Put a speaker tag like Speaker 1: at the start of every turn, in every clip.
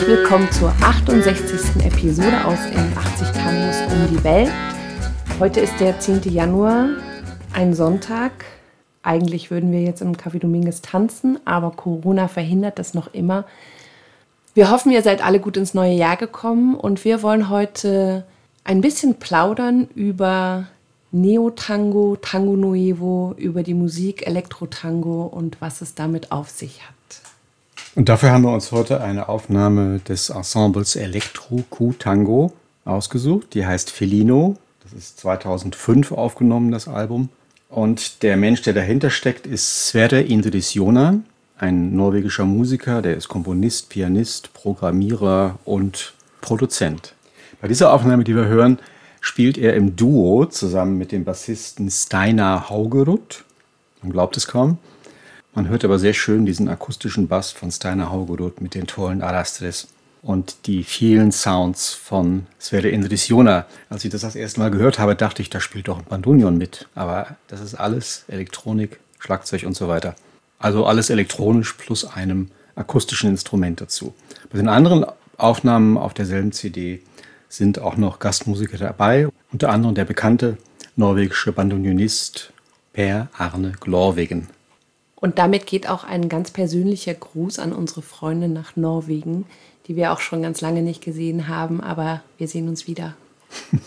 Speaker 1: Herzlich willkommen zur 68. Episode aus in 80 Tangos um die Welt. Heute ist der 10. Januar, ein Sonntag. Eigentlich würden wir jetzt im Café Dominguez tanzen, aber Corona verhindert das noch immer. Wir hoffen, ihr seid alle gut ins neue Jahr gekommen und wir wollen heute ein bisschen plaudern über Neo-Tango, Tango Nuevo, über die Musik Elektro-Tango und was es damit auf sich hat.
Speaker 2: Und dafür haben wir uns heute eine Aufnahme des Ensembles Elektro Q Tango ausgesucht. Die heißt Felino. Das ist 2005 aufgenommen, das Album. Und der Mensch, der dahinter steckt, ist Sverre Indrisjona, ein norwegischer Musiker, der ist Komponist, Pianist, Programmierer und Produzent. Bei dieser Aufnahme, die wir hören, spielt er im Duo zusammen mit dem Bassisten Steinar Haugerud. Man glaubt es kaum. Man hört aber sehr schön diesen akustischen Bass von Steiner Haugerud mit den tollen Arastres und die vielen Sounds von Sverre Indrisiona. Als ich das das erste Mal gehört habe, dachte ich, da spielt doch ein Bandunion mit. Aber das ist alles Elektronik, Schlagzeug und so weiter. Also alles elektronisch plus einem akustischen Instrument dazu. Bei den anderen Aufnahmen auf derselben CD sind auch noch Gastmusiker dabei, unter anderem der bekannte norwegische Bandunionist Per Arne Glorwegen.
Speaker 1: Und damit geht auch ein ganz persönlicher Gruß an unsere Freunde nach Norwegen, die wir auch schon ganz lange nicht gesehen haben, aber wir sehen uns wieder.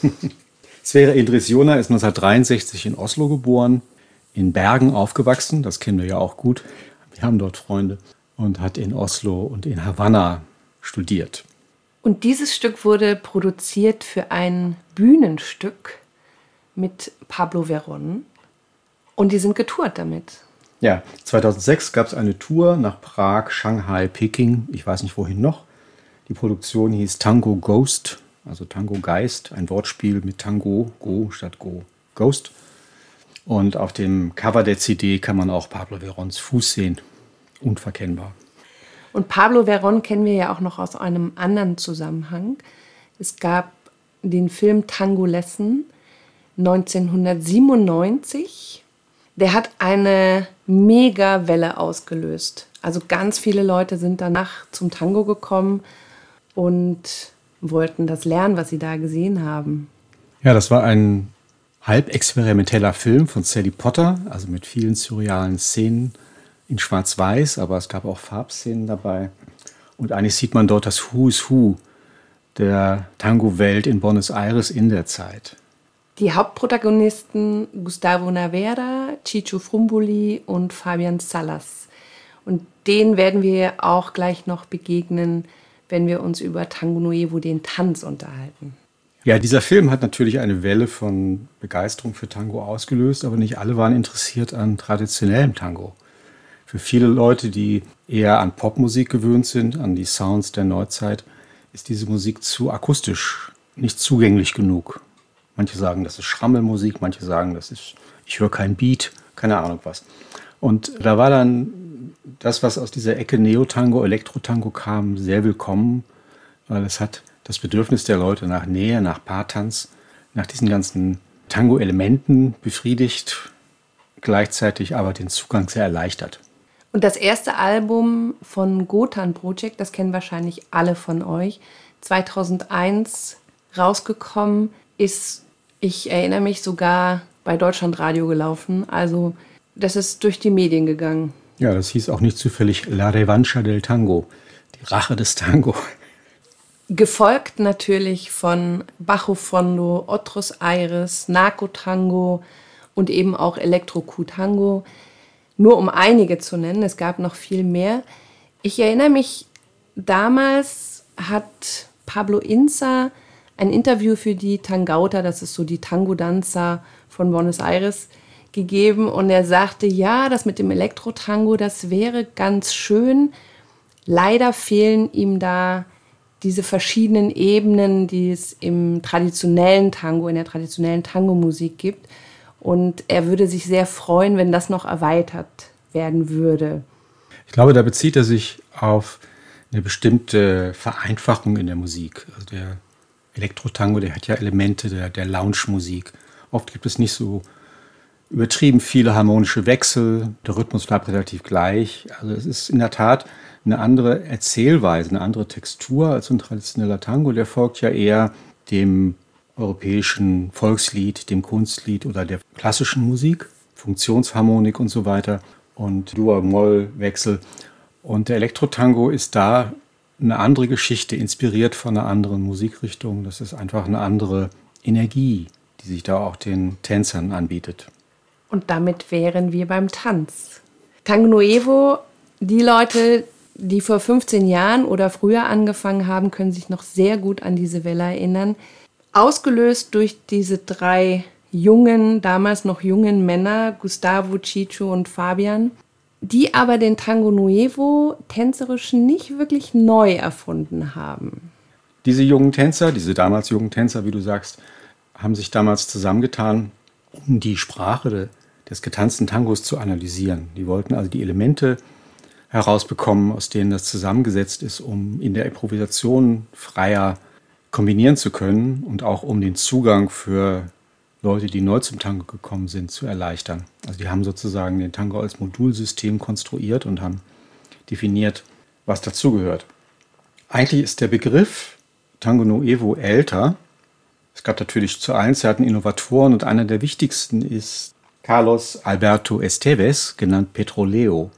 Speaker 2: Sverre Idrisjona ist 1963 in Oslo geboren, in Bergen aufgewachsen, das kennen wir ja auch gut. Wir haben dort Freunde und hat in Oslo und in Havanna studiert.
Speaker 1: Und dieses Stück wurde produziert für ein Bühnenstück mit Pablo Veron. Und die sind getourt damit.
Speaker 2: Ja, 2006 gab es eine Tour nach Prag, Shanghai, Peking, ich weiß nicht wohin noch. Die Produktion hieß Tango Ghost, also Tango Geist, ein Wortspiel mit Tango, Go statt Go, Ghost. Und auf dem Cover der CD kann man auch Pablo Verons Fuß sehen. Unverkennbar.
Speaker 1: Und Pablo Veron kennen wir ja auch noch aus einem anderen Zusammenhang. Es gab den Film Tango Lesson 1997 der hat eine Mega-Welle ausgelöst. Also ganz viele Leute sind danach zum Tango gekommen und wollten das lernen, was sie da gesehen haben.
Speaker 2: Ja, das war ein halb experimenteller Film von Sally Potter, also mit vielen surrealen Szenen in Schwarz-Weiß, aber es gab auch Farbszenen dabei. Und eigentlich sieht man dort das Who is Who der Tango-Welt in Buenos Aires in der Zeit.
Speaker 1: Die Hauptprotagonisten Gustavo Navera, Chicho Frumboli und Fabian Salas. Und denen werden wir auch gleich noch begegnen, wenn wir uns über Tango Nuevo, den Tanz, unterhalten.
Speaker 2: Ja, dieser Film hat natürlich eine Welle von Begeisterung für Tango ausgelöst, aber nicht alle waren interessiert an traditionellem Tango. Für viele Leute, die eher an Popmusik gewöhnt sind, an die Sounds der Neuzeit, ist diese Musik zu akustisch, nicht zugänglich genug. Manche sagen, das ist Schrammelmusik, manche sagen, das ist, ich höre kein Beat, keine Ahnung was. Und da war dann das, was aus dieser Ecke Neotango, Elektrotango kam, sehr willkommen, weil es hat das Bedürfnis der Leute nach Nähe, nach Paartanz, nach diesen ganzen Tango-Elementen befriedigt, gleichzeitig aber den Zugang sehr erleichtert.
Speaker 1: Und das erste Album von Gotan Project, das kennen wahrscheinlich alle von euch, 2001 rausgekommen, ist ich erinnere mich sogar bei Deutschlandradio gelaufen. Also das ist durch die Medien gegangen.
Speaker 2: Ja, das hieß auch nicht zufällig La Revancha del Tango, die Rache des Tango.
Speaker 1: Gefolgt natürlich von Bajo Fondo, Otros Aires, Narco Tango und eben auch Electro Tango. Nur um einige zu nennen, es gab noch viel mehr. Ich erinnere mich, damals hat Pablo Inza ein Interview für die Tangauta, das ist so die Tango-Danza von Buenos Aires, gegeben und er sagte, ja, das mit dem Elektro-Tango, das wäre ganz schön. Leider fehlen ihm da diese verschiedenen Ebenen, die es im traditionellen Tango, in der traditionellen Tango-Musik gibt. Und er würde sich sehr freuen, wenn das noch erweitert werden würde.
Speaker 2: Ich glaube, da bezieht er sich auf eine bestimmte Vereinfachung in der Musik. Also der Elektro-Tango, der hat ja Elemente der, der Lounge-Musik. Oft gibt es nicht so übertrieben viele harmonische Wechsel, der Rhythmus bleibt relativ gleich. Also es ist in der Tat eine andere Erzählweise, eine andere Textur als ein traditioneller Tango. Der folgt ja eher dem europäischen Volkslied, dem Kunstlied oder der klassischen Musik, Funktionsharmonik und so weiter und Dur-Moll-Wechsel. Und der Elektro-Tango ist da eine andere Geschichte, inspiriert von einer anderen Musikrichtung. Das ist einfach eine andere Energie, die sich da auch den Tänzern anbietet.
Speaker 1: Und damit wären wir beim Tanz. Tango Nuevo, die Leute, die vor 15 Jahren oder früher angefangen haben, können sich noch sehr gut an diese Welle erinnern. Ausgelöst durch diese drei jungen, damals noch jungen Männer, Gustavo, Chicho und Fabian, die aber den Tango Nuevo tänzerisch nicht wirklich neu erfunden haben.
Speaker 2: Diese jungen Tänzer, diese damals jungen Tänzer, wie du sagst, haben sich damals zusammengetan, um die Sprache des getanzten Tangos zu analysieren. Die wollten also die Elemente herausbekommen, aus denen das zusammengesetzt ist, um in der Improvisation freier kombinieren zu können und auch um den Zugang für Leute, die neu zum Tango gekommen sind, zu erleichtern. Also die haben sozusagen den Tango als Modulsystem konstruiert und haben definiert, was dazugehört. Eigentlich ist der Begriff Tango Nuevo älter. Es gab natürlich zu allen Zeiten Innovatoren und einer der wichtigsten ist Carlos Alberto Esteves, genannt Petroleo.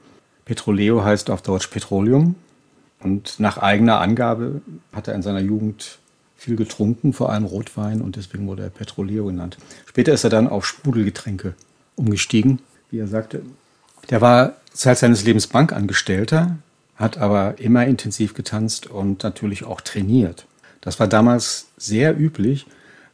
Speaker 2: Petroleo heißt auf Deutsch Petroleum. Und nach eigener Angabe hat er in seiner Jugend viel getrunken, vor allem Rotwein, und deswegen wurde er Petroleo genannt. Später ist er dann auf Sprudelgetränke umgestiegen, wie er sagte. Der war Zeit seines Lebens Bankangestellter, hat aber immer intensiv getanzt und natürlich auch trainiert. Das war damals sehr üblich,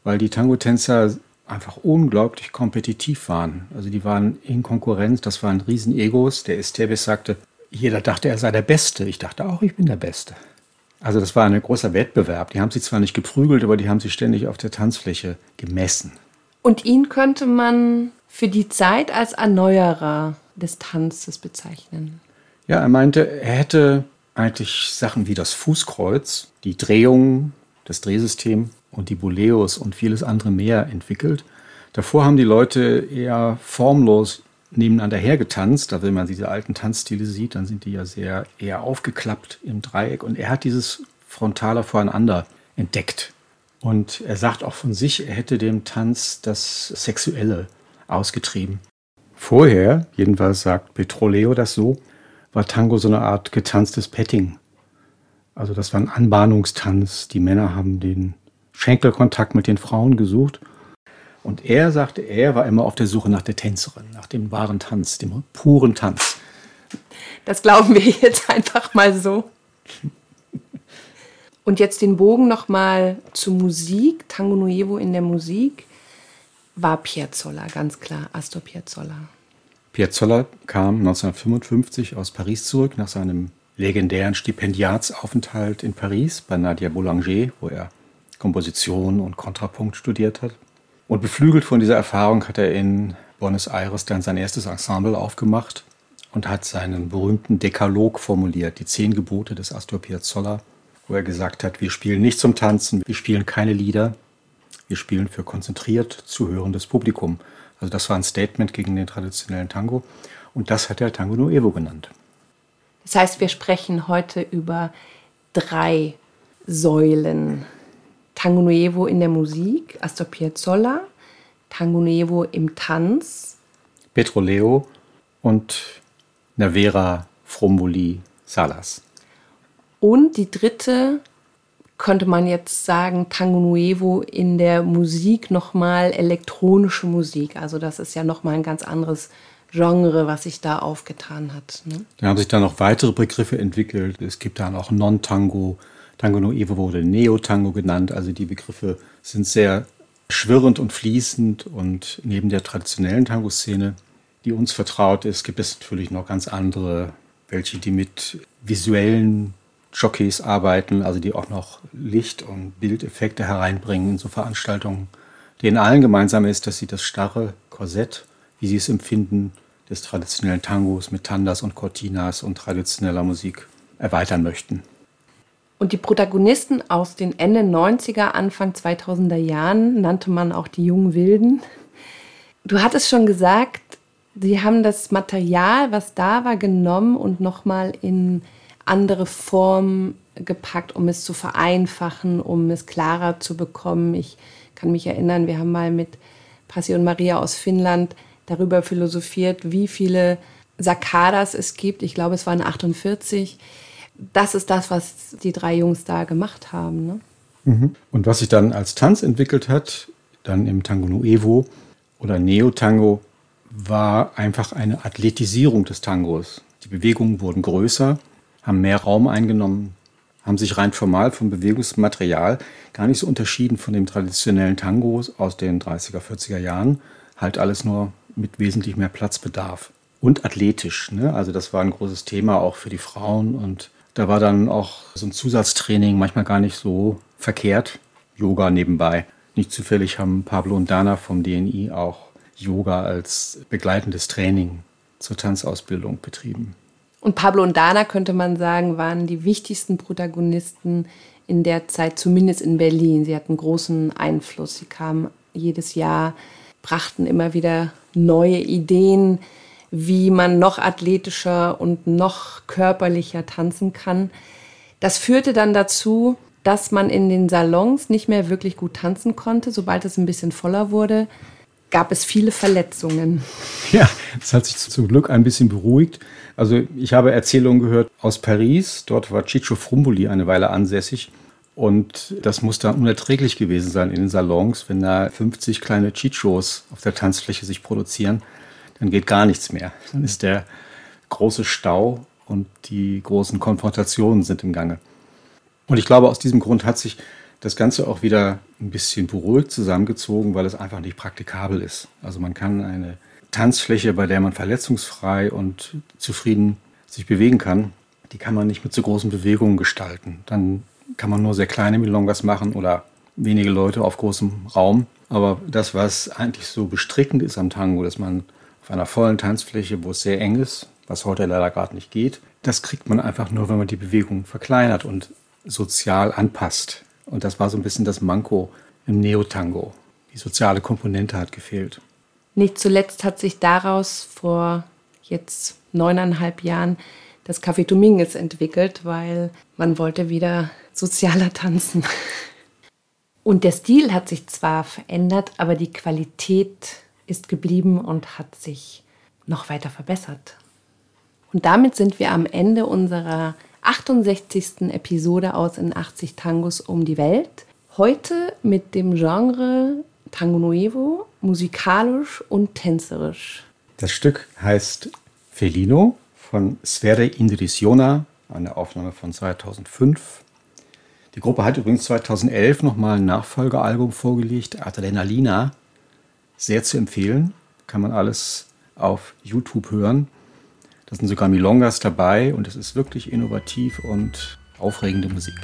Speaker 2: weil die Tango-Tänzer einfach unglaublich kompetitiv waren. Also die waren in Konkurrenz, das waren Riesenegos. Der Esteves sagte, jeder dachte, er sei der Beste. Ich dachte auch, ich bin der Beste. Also das war ein großer Wettbewerb. Die haben sich zwar nicht geprügelt, aber die haben sich ständig auf der Tanzfläche gemessen.
Speaker 1: Und ihn könnte man für die Zeit als Erneuerer des Tanzes bezeichnen.
Speaker 2: Ja, er meinte, er hätte eigentlich Sachen wie das Fußkreuz, die Drehung, das Drehsystem und die Boleos und vieles andere mehr entwickelt. Davor haben die Leute eher formlos nebeneinander hergetanzt. Da, wenn man diese alten Tanzstile sieht, dann sind die ja sehr eher aufgeklappt im Dreieck. Und er hat dieses frontale Voreinander entdeckt. Und er sagt auch von sich, er hätte dem Tanz das Sexuelle ausgetrieben. Vorher, jedenfalls sagt Petroleo das so, war Tango so eine Art getanztes Petting. Also das war ein Anbahnungstanz. Die Männer haben den Schenkelkontakt mit den Frauen gesucht. Und er sagte, er war immer auf der Suche nach der Tänzerin, nach dem wahren Tanz, dem puren Tanz.
Speaker 1: Das glauben wir jetzt einfach mal so. Und jetzt den Bogen nochmal zur Musik. Tango Nuevo in der Musik war Piazzolla, ganz klar, Astor Piazzolla.
Speaker 2: Piazzolla kam 1955 aus Paris zurück nach seinem legendären Stipendiatsaufenthalt in Paris bei Nadia Boulanger, wo er Komposition und Kontrapunkt studiert hat. Und beflügelt von dieser Erfahrung hat er in Buenos Aires dann sein erstes Ensemble aufgemacht und hat seinen berühmten Dekalog formuliert, die zehn Gebote des Astor Piazzolla, wo er gesagt hat, wir spielen nicht zum Tanzen, wir spielen keine Lieder, wir spielen für konzentriert zuhörendes Publikum. Also das war ein Statement gegen den traditionellen Tango und das hat er Tango Nuevo genannt.
Speaker 1: Das heißt, wir sprechen heute über drei Säulen Tango Nuevo in der Musik, Astor Piazzolla, Tango Nuevo im Tanz.
Speaker 2: Petroleo und Navera Fromboli Salas.
Speaker 1: Und die dritte könnte man jetzt sagen, Tango Nuevo in der Musik nochmal elektronische Musik. Also das ist ja nochmal ein ganz anderes Genre, was sich da aufgetan hat. Ne?
Speaker 2: Da haben sich dann noch weitere Begriffe entwickelt. Es gibt dann auch Non-Tango, Tango Nuevo wurde Neo-Tango genannt. Also die Begriffe sind sehr schwirrend und fließend und neben der traditionellen Tango-Szene, die uns vertraut ist, gibt es natürlich noch ganz andere, welche die mit visuellen Jockeys arbeiten, also die auch noch Licht- und Bildeffekte hereinbringen in so Veranstaltungen. Denen allen gemeinsam ist, dass sie das starre Korsett, wie sie es empfinden, des traditionellen Tangos mit Tandas und Cortinas und traditioneller Musik erweitern möchten.
Speaker 1: Und die Protagonisten aus den Ende 90er, Anfang 2000er Jahren nannte man auch die jungen Wilden. Du hattest schon gesagt, sie haben das Material, was da war, genommen und nochmal in andere Formen gepackt, um es zu vereinfachen, um es klarer zu bekommen. Ich kann mich erinnern, wir haben mal mit Passion Maria aus Finnland darüber philosophiert, wie viele Sakadas es gibt. Ich glaube, es waren 48. Das ist das, was die drei Jungs da gemacht haben. Ne?
Speaker 2: Mhm. Und was sich dann als Tanz entwickelt hat, dann im Tango Nuevo oder Neo-Tango, war einfach eine Athletisierung des Tangos. Die Bewegungen wurden größer, haben mehr Raum eingenommen, haben sich rein formal vom Bewegungsmaterial gar nicht so unterschieden von dem traditionellen Tango aus den 30er, 40er Jahren. Halt alles nur mit wesentlich mehr Platzbedarf. Und athletisch. Ne? Also das war ein großes Thema auch für die Frauen. Und da war dann auch so ein Zusatztraining manchmal gar nicht so verkehrt. Yoga nebenbei. Nicht zufällig haben Pablo und Dana vom DNI auch Yoga als begleitendes Training zur Tanzausbildung betrieben.
Speaker 1: Und Pablo und Dana, könnte man sagen, waren die wichtigsten Protagonisten in der Zeit, zumindest in Berlin. Sie hatten großen Einfluss. Sie kamen jedes Jahr, brachten immer wieder neue Ideen, wie man noch athletischer und noch körperlicher tanzen kann. Das führte dann dazu, dass man in den Salons nicht mehr wirklich gut tanzen konnte. Sobald es ein bisschen voller wurde, gab es viele Verletzungen.
Speaker 2: Ja, das hat sich zum Glück ein bisschen beruhigt. Also ich habe Erzählungen gehört aus Paris. Dort war Ciccio Frumboli eine Weile ansässig. Und das muss dann unerträglich gewesen sein in den Salons, wenn da 50 kleine Ciccios auf der Tanzfläche sich produzieren. Dann geht gar nichts mehr. Dann ist der große Stau und die großen Konfrontationen sind im Gange. Und ich glaube, aus diesem Grund hat sich das Ganze auch wieder ein bisschen beruhigt zusammengezogen, weil es einfach nicht praktikabel ist. Also man kann eine Tanzfläche, bei der man verletzungsfrei und zufrieden sich bewegen kann, die kann man nicht mit so großen Bewegungen gestalten. Dann kann man nur sehr kleine Milongas machen oder wenige Leute auf großem Raum. Aber das, was eigentlich so bestrickend ist am Tango, dass man einer vollen Tanzfläche, wo es sehr eng ist, was heute leider gerade nicht geht, das kriegt man einfach nur, wenn man die Bewegung verkleinert und sozial anpasst. Und das war so ein bisschen das Manko im Neotango. Die soziale Komponente hat gefehlt.
Speaker 1: Nicht zuletzt hat sich daraus vor jetzt neuneinhalb Jahren das Café Dominguez entwickelt, weil man wollte wieder sozialer tanzen. Und der Stil hat sich zwar verändert, aber die Qualität ist geblieben und hat sich noch weiter verbessert. Und damit sind wir am Ende unserer 68. Episode aus in 80 Tangos um die Welt. Heute mit dem Genre Tango Nuevo, musikalisch und tänzerisch.
Speaker 2: Das Stück heißt Felino von Sfere Indrisiona, eine Aufnahme von 2005. Die Gruppe hat übrigens 2011 nochmal ein Nachfolgealbum vorgelegt, Adrenalina. Sehr zu empfehlen, kann man alles auf YouTube hören. Da sind sogar Milongas dabei und es ist wirklich innovativ und aufregende Musik.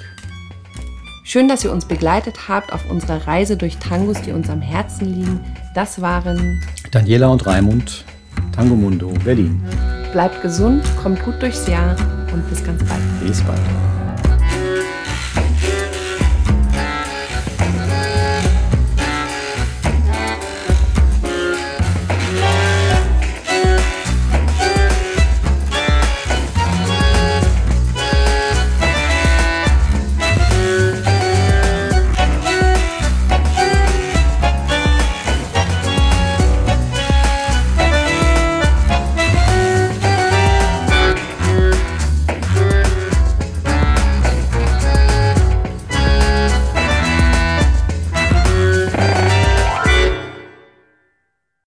Speaker 1: Schön, dass ihr uns begleitet habt auf unserer Reise durch Tangos, die uns am Herzen liegen. Das waren
Speaker 2: Daniela und Raimund, Tango Mundo, Berlin.
Speaker 1: Bleibt gesund, kommt gut durchs Jahr und bis ganz bald.
Speaker 2: Bis bald.